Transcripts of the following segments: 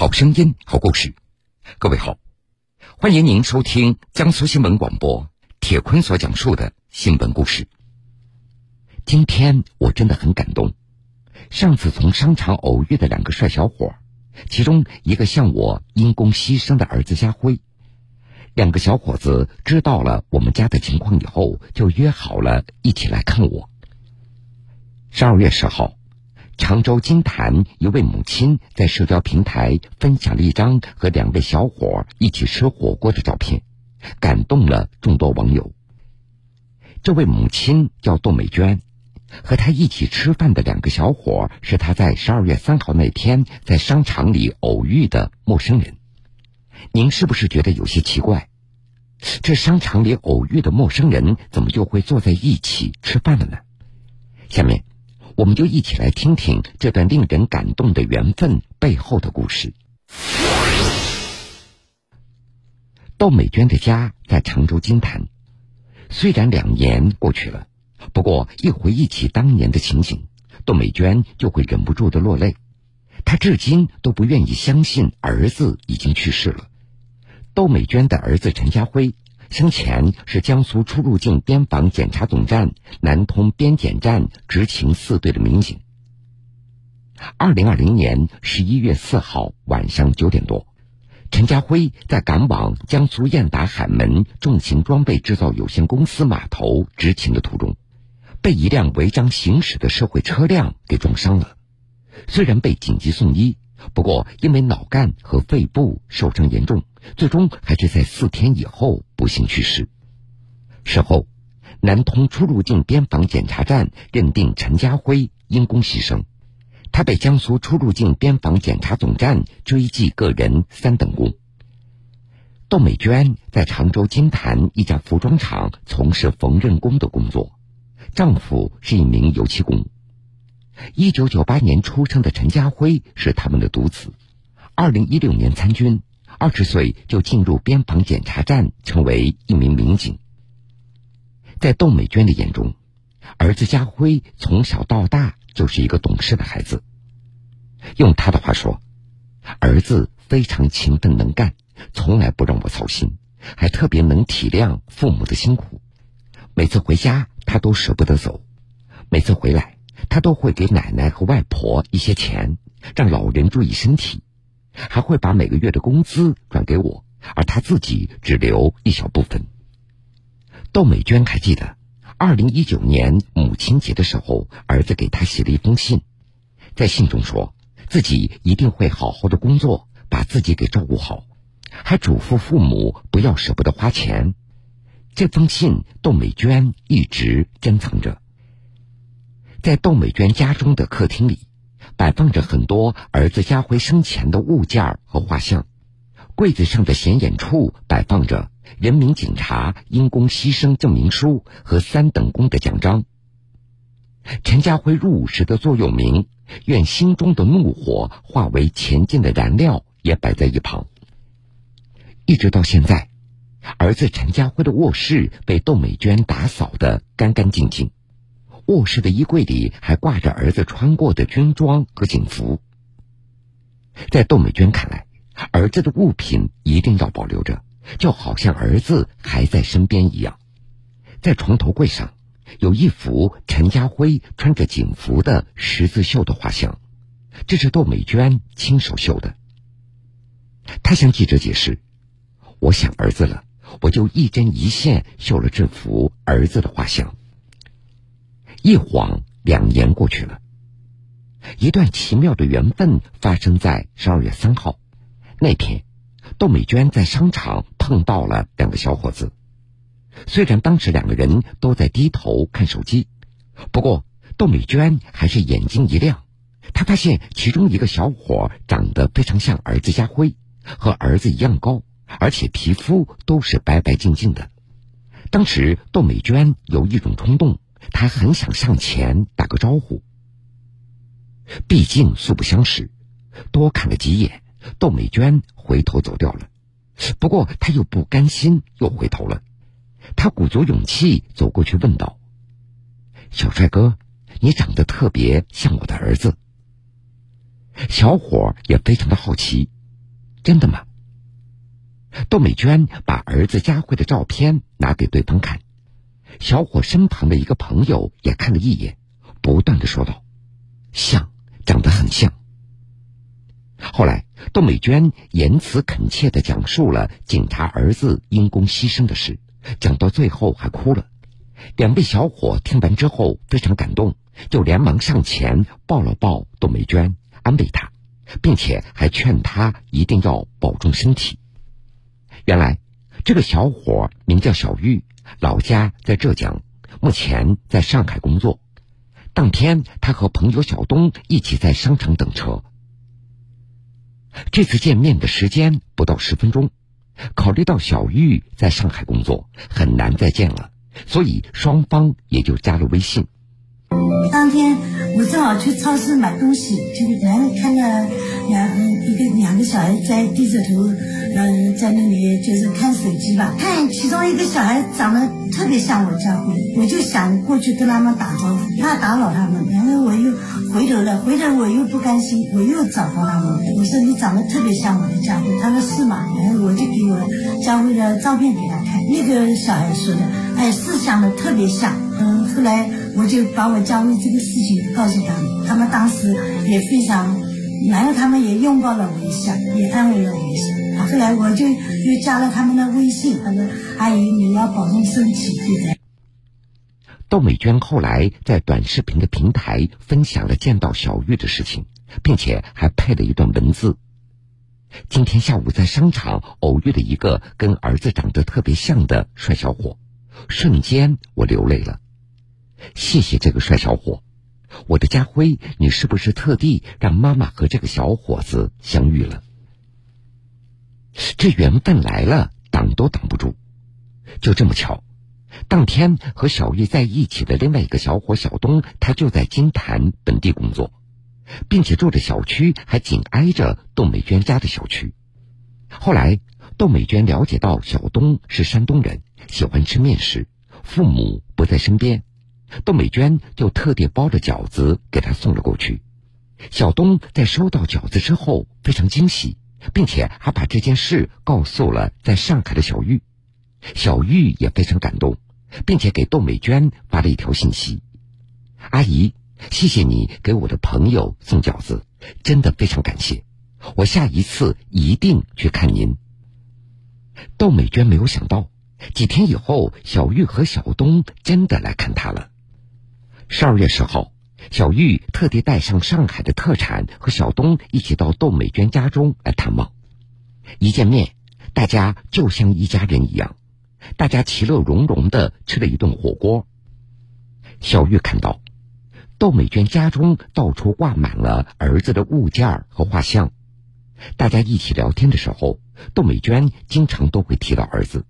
好声音，好故事。各位好，欢迎您收听江苏新闻广播铁坤所讲述的新闻故事。今天我真的很感动。上次从商场偶遇的两个帅小伙，其中一个向我因公牺牲的儿子家辉。两个小伙子知道了我们家的情况以后，就约好了一起来看我。十二月十号。常州金坛一位母亲在社交平台分享了一张和两位小伙一起吃火锅的照片，感动了众多网友。这位母亲叫窦美娟，和她一起吃饭的两个小伙是她在十二月三号那天在商场里偶遇的陌生人。您是不是觉得有些奇怪？这商场里偶遇的陌生人怎么就会坐在一起吃饭了呢？下面。我们就一起来听听这段令人感动的缘分背后的故事。窦美娟的家在常州金坛，虽然两年过去了，不过一回忆起当年的情景，窦美娟就会忍不住的落泪。她至今都不愿意相信儿子已经去世了。窦美娟的儿子陈家辉。生前是江苏出入境边防检查总站南通边检站执勤四队的民警。二零二零年十一月四号晚上九点多，陈家辉在赶往江苏燕达海门重型装备制造有限公司码头执勤的途中，被一辆违章行驶的社会车辆给撞伤了。虽然被紧急送医。不过，因为脑干和肺部受伤严重，最终还是在四天以后不幸去世。事后，南通出入境边防检查站认定陈家辉因公牺牲，他被江苏出入境边防检查总站追记个人三等功。窦美娟在常州金坛一家服装厂从事缝纫工的工作，丈夫是一名油漆工。一九九八年出生的陈家辉是他们的独子。二零一六年参军，二十岁就进入边防检查站，成为一名民警。在窦美娟的眼中，儿子家辉从小到大就是一个懂事的孩子。用他的话说，儿子非常勤奋能干，从来不让我操心，还特别能体谅父母的辛苦。每次回家，他都舍不得走。每次回来。他都会给奶奶和外婆一些钱，让老人注意身体，还会把每个月的工资转给我，而他自己只留一小部分。窦美娟还记得，二零一九年母亲节的时候，儿子给她写了一封信，在信中说自己一定会好好的工作，把自己给照顾好，还嘱咐父母不要舍不得花钱。这封信，窦美娟一直珍藏着。在窦美娟家中的客厅里，摆放着很多儿子家辉生前的物件和画像。柜子上的显眼处摆放着人民警察因公牺牲证明书和三等功的奖章。陈家辉入伍时的座右铭“愿心中的怒火化为前进的燃料”也摆在一旁。一直到现在，儿子陈家辉的卧室被窦美娟打扫得干干净净。卧室的衣柜里还挂着儿子穿过的军装和警服。在窦美娟看来，儿子的物品一定要保留着，就好像儿子还在身边一样。在床头柜上，有一幅陈家辉穿着警服的十字绣的画像，这是窦美娟亲手绣的。他向记者解释：“我想儿子了，我就一针一线绣了这幅儿子的画像。”一晃两年过去了，一段奇妙的缘分发生在十二月三号那天，窦美娟在商场碰到了两个小伙子。虽然当时两个人都在低头看手机，不过窦美娟还是眼睛一亮，她发现其中一个小伙长得非常像儿子家辉，和儿子一样高，而且皮肤都是白白净净的。当时窦美娟有一种冲动。他很想上前打个招呼，毕竟素不相识，多看了几眼，窦美娟回头走掉了。不过他又不甘心，又回头了。他鼓足勇气走过去问道：“小帅哥，你长得特别像我的儿子。”小伙也非常的好奇，真的吗？窦美娟把儿子佳慧的照片拿给对方看，小伙身旁的一个朋友也看了一眼，不断的说道：“像，长得很像。”后来，窦美娟言辞恳切的讲述了警察儿子因公牺牲的事，讲到最后还哭了。两位小伙听完之后非常感动，就连忙上前抱了抱窦美娟，安慰她，并且还劝她一定要保重身体。原来，这个小伙名叫小玉，老家在浙江，目前在上海工作。当天，他和朋友小东一起在商场等车。这次见面的时间不到十分钟，考虑到小玉在上海工作，很难再见了，所以双方也就加了微信。当天我正好去超市买东西，就然后看到两一个两个小孩在低着头，嗯，在那里就是看手机吧。看其中一个小孩长得特别像我家辉，我就想过去跟他们打招呼，怕打扰他们。然后我又回头了，回头我又不甘心，我又找到他们，我说你长得特别像我的家辉，他说是吗？然后我就给我家辉的照片给他看，那个小孩说的，哎，是像的特别像。嗯，后来。我就把我家辉这个事情告诉他们，他们当时也非常，然后他们也拥抱了我一下，也安慰了我一下。后来我就又加了他们的微信，他说：“阿姨，你要保重身体。”对窦美娟后来在短视频的平台分享了见到小玉的事情，并且还配了一段文字：“今天下午在商场偶遇了一个跟儿子长得特别像的帅小伙，瞬间我流泪了。”谢谢这个帅小伙，我的家辉，你是不是特地让妈妈和这个小伙子相遇了？这缘分来了，挡都挡不住。就这么巧，当天和小玉在一起的另外一个小伙小东，他就在金坛本地工作，并且住的小区还紧挨着窦美娟家的小区。后来，窦美娟了解到小东是山东人，喜欢吃面食，父母不在身边。窦美娟就特地包着饺子给他送了过去。小东在收到饺子之后非常惊喜，并且还把这件事告诉了在上海的小玉。小玉也非常感动，并且给窦美娟发了一条信息：“阿姨，谢谢你给我的朋友送饺子，真的非常感谢。我下一次一定去看您。”窦美娟没有想到，几天以后，小玉和小东真的来看她了。十二月十号，小玉特地带上上海的特产，和小东一起到窦美娟家中来探望。一见面，大家就像一家人一样，大家其乐融融的吃了一顿火锅。小玉看到窦美娟家中到处挂满了儿子的物件和画像，大家一起聊天的时候，窦美娟经常都会提到儿子。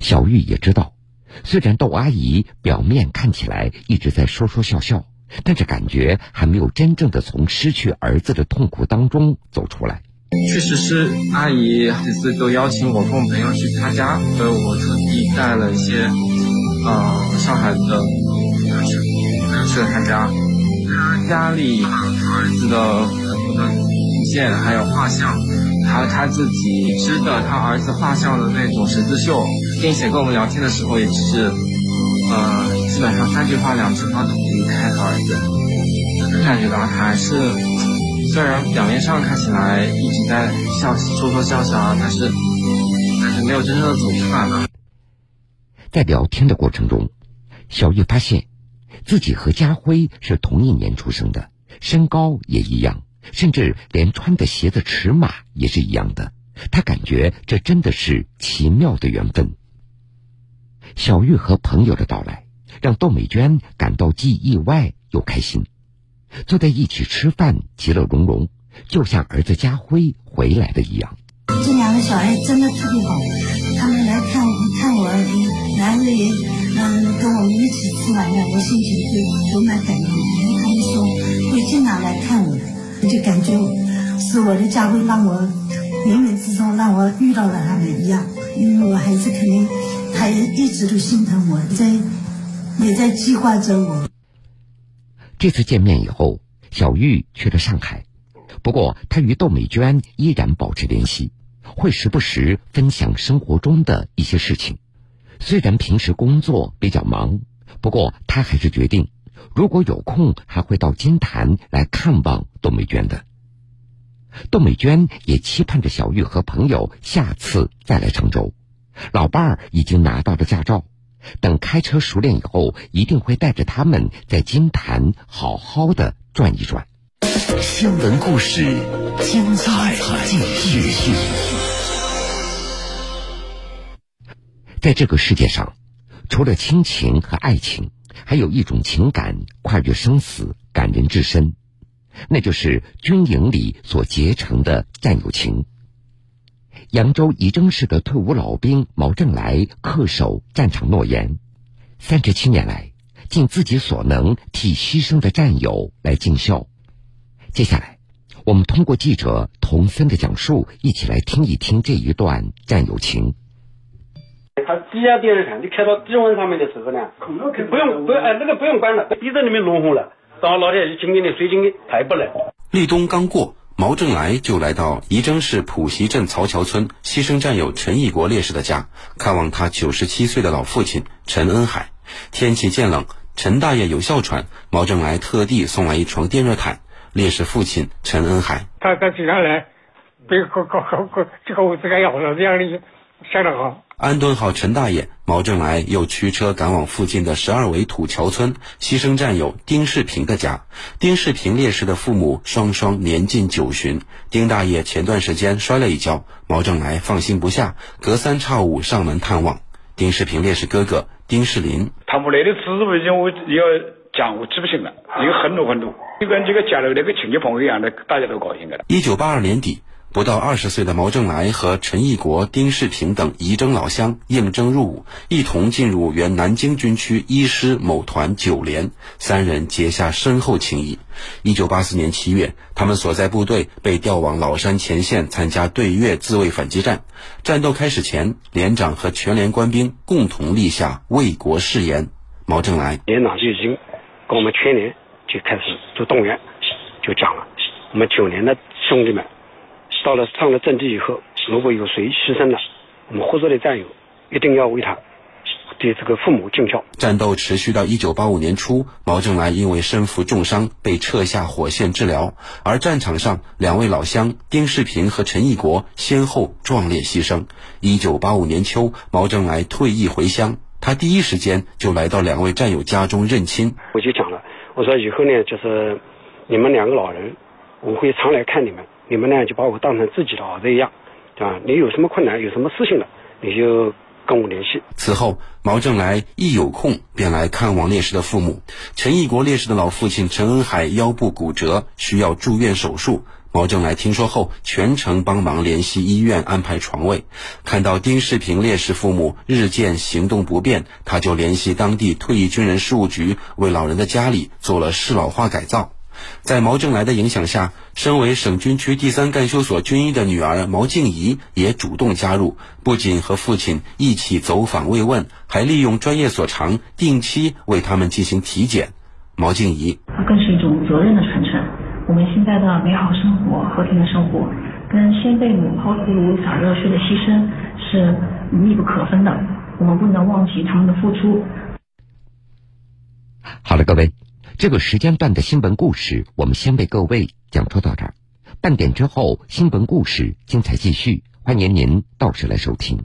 小玉也知道。虽然窦阿姨表面看起来一直在说说笑笑，但是感觉还没有真正的从失去儿子的痛苦当中走出来。确实是阿姨几次都邀请我跟我朋友去她家，所以我特地带了一些，呃，上海的去了她家。她家里儿子的很多的还有画像。还有他自己织的他儿子画像的那种十字绣，并且跟我们聊天的时候也只是，呃，基本上三句话两句话都不离开他儿子，感觉到他还是虽然表面上看起来一直在笑说说笑笑，但是但是没有真正的走出来。在聊天的过程中，小玉发现自己和家辉是同一年出生的，身高也一样。甚至连穿的鞋子尺码也是一样的，他感觉这真的是奇妙的缘分。小玉和朋友的到来，让窦美娟感到既意外又开心。坐在一起吃饭，其乐融融，就像儿子家辉回来的一样。这两个小孩真的特别好，他们来看我看我儿子，然后也嗯跟我们一起吃完了，我心情就都蛮感动。他们说会经常来看我。就感觉是我的家会让我冥冥之中让我遇到了他们一样，因为我孩子肯定他也一直都心疼我，在也在计划着我。这次见面以后，小玉去了上海，不过，她与窦美娟依然保持联系，会时不时分享生活中的一些事情。虽然平时工作比较忙，不过她还是决定，如果有空，还会到金坛来看望窦美娟的。窦美娟也期盼着小玉和朋友下次再来常州。老伴儿已经拿到了驾照，等开车熟练以后，一定会带着他们在金坛好好的转一转。新闻故事，精彩继续。在这个世界上，除了亲情和爱情，还有一种情感跨越生死，感人至深，那就是军营里所结成的战友情。扬州仪征市的退伍老兵毛正来恪守战场诺言，三十七年来尽自己所能替牺牲的战友来尽孝。接下来，我们通过记者童森的讲述，一起来听一听这一段战友情。他低压电热毯，你开到低温上面的时候呢，不用不用哎，那个不用关了，地在里面弄红了，然后老天爷就紧紧的水紧的排不来。立冬刚过。毛正来就来到仪征市普习镇曹桥村牺牲战友陈义国烈士的家，看望他九十七岁的老父亲陈恩海。天气渐冷，陈大爷有哮喘，毛正来特地送来一床电热毯。烈士父亲陈恩海，他他经常来，别搞搞搞这个屋子该要了这样的，想得好。安顿好陈大爷，毛正来又驱车赶往附近的十二围土桥村牺牲战友丁世平的家。丁世平烈士的父母双双年近九旬，丁大爷前段时间摔了一跤，毛正来放心不下，隔三差五上门探望。丁世平烈士哥哥丁世林，他们来的次数已经我要讲我记不清了，有很多很多，就跟这个家里那个亲戚朋友一样的，大家都高兴的了。一九八二年底。不到二十岁的毛正来和陈义国、丁世平等仪征老乡应征入伍，一同进入原南京军区一师某团九连，三人结下深厚情谊。一九八四年七月，他们所在部队被调往老山前线参加对越自卫反击战。战斗开始前，连长和全连官兵共同立下卫国誓言。毛正来连长就已经跟我们全连就开始做动员，就讲了，我们九连的兄弟们。到了上了阵地以后，如果有谁牺牲了，我们活着的战友一定要为他对这个父母尽孝。战斗持续到一九八五年初，毛正来因为身负重伤被撤下火线治疗，而战场上两位老乡丁世平和陈义国先后壮烈牺牲。一九八五年秋，毛正来退役回乡，他第一时间就来到两位战友家中认亲。我就讲了，我说以后呢，就是你们两个老人，我会常来看你们。你们呢，就把我当成自己的儿子一样，啊，你有什么困难，有什么事情了，你就跟我联系。此后，毛正来一有空便来看望烈士的父母。陈义国烈士的老父亲陈恩海腰部骨折，需要住院手术。毛正来听说后，全程帮忙联系医院安排床位。看到丁世平烈士父母日渐行动不便，他就联系当地退役军人事务局，为老人的家里做了适老化改造。在毛正来的影响下，身为省军区第三干休所军医的女儿毛静怡也主动加入，不仅和父亲一起走访慰问，还利用专业所长，定期为他们进行体检。毛静怡，它更是一种责任的传承。我们现在的美好生活、和平的生活，跟先辈们抛头颅洒热血的牺牲是密不可分的。我们不能忘记他们的付出。好了，各位。这个时间段的新闻故事，我们先为各位讲述到这儿。半点之后，新闻故事精彩继续，欢迎您到时来收听。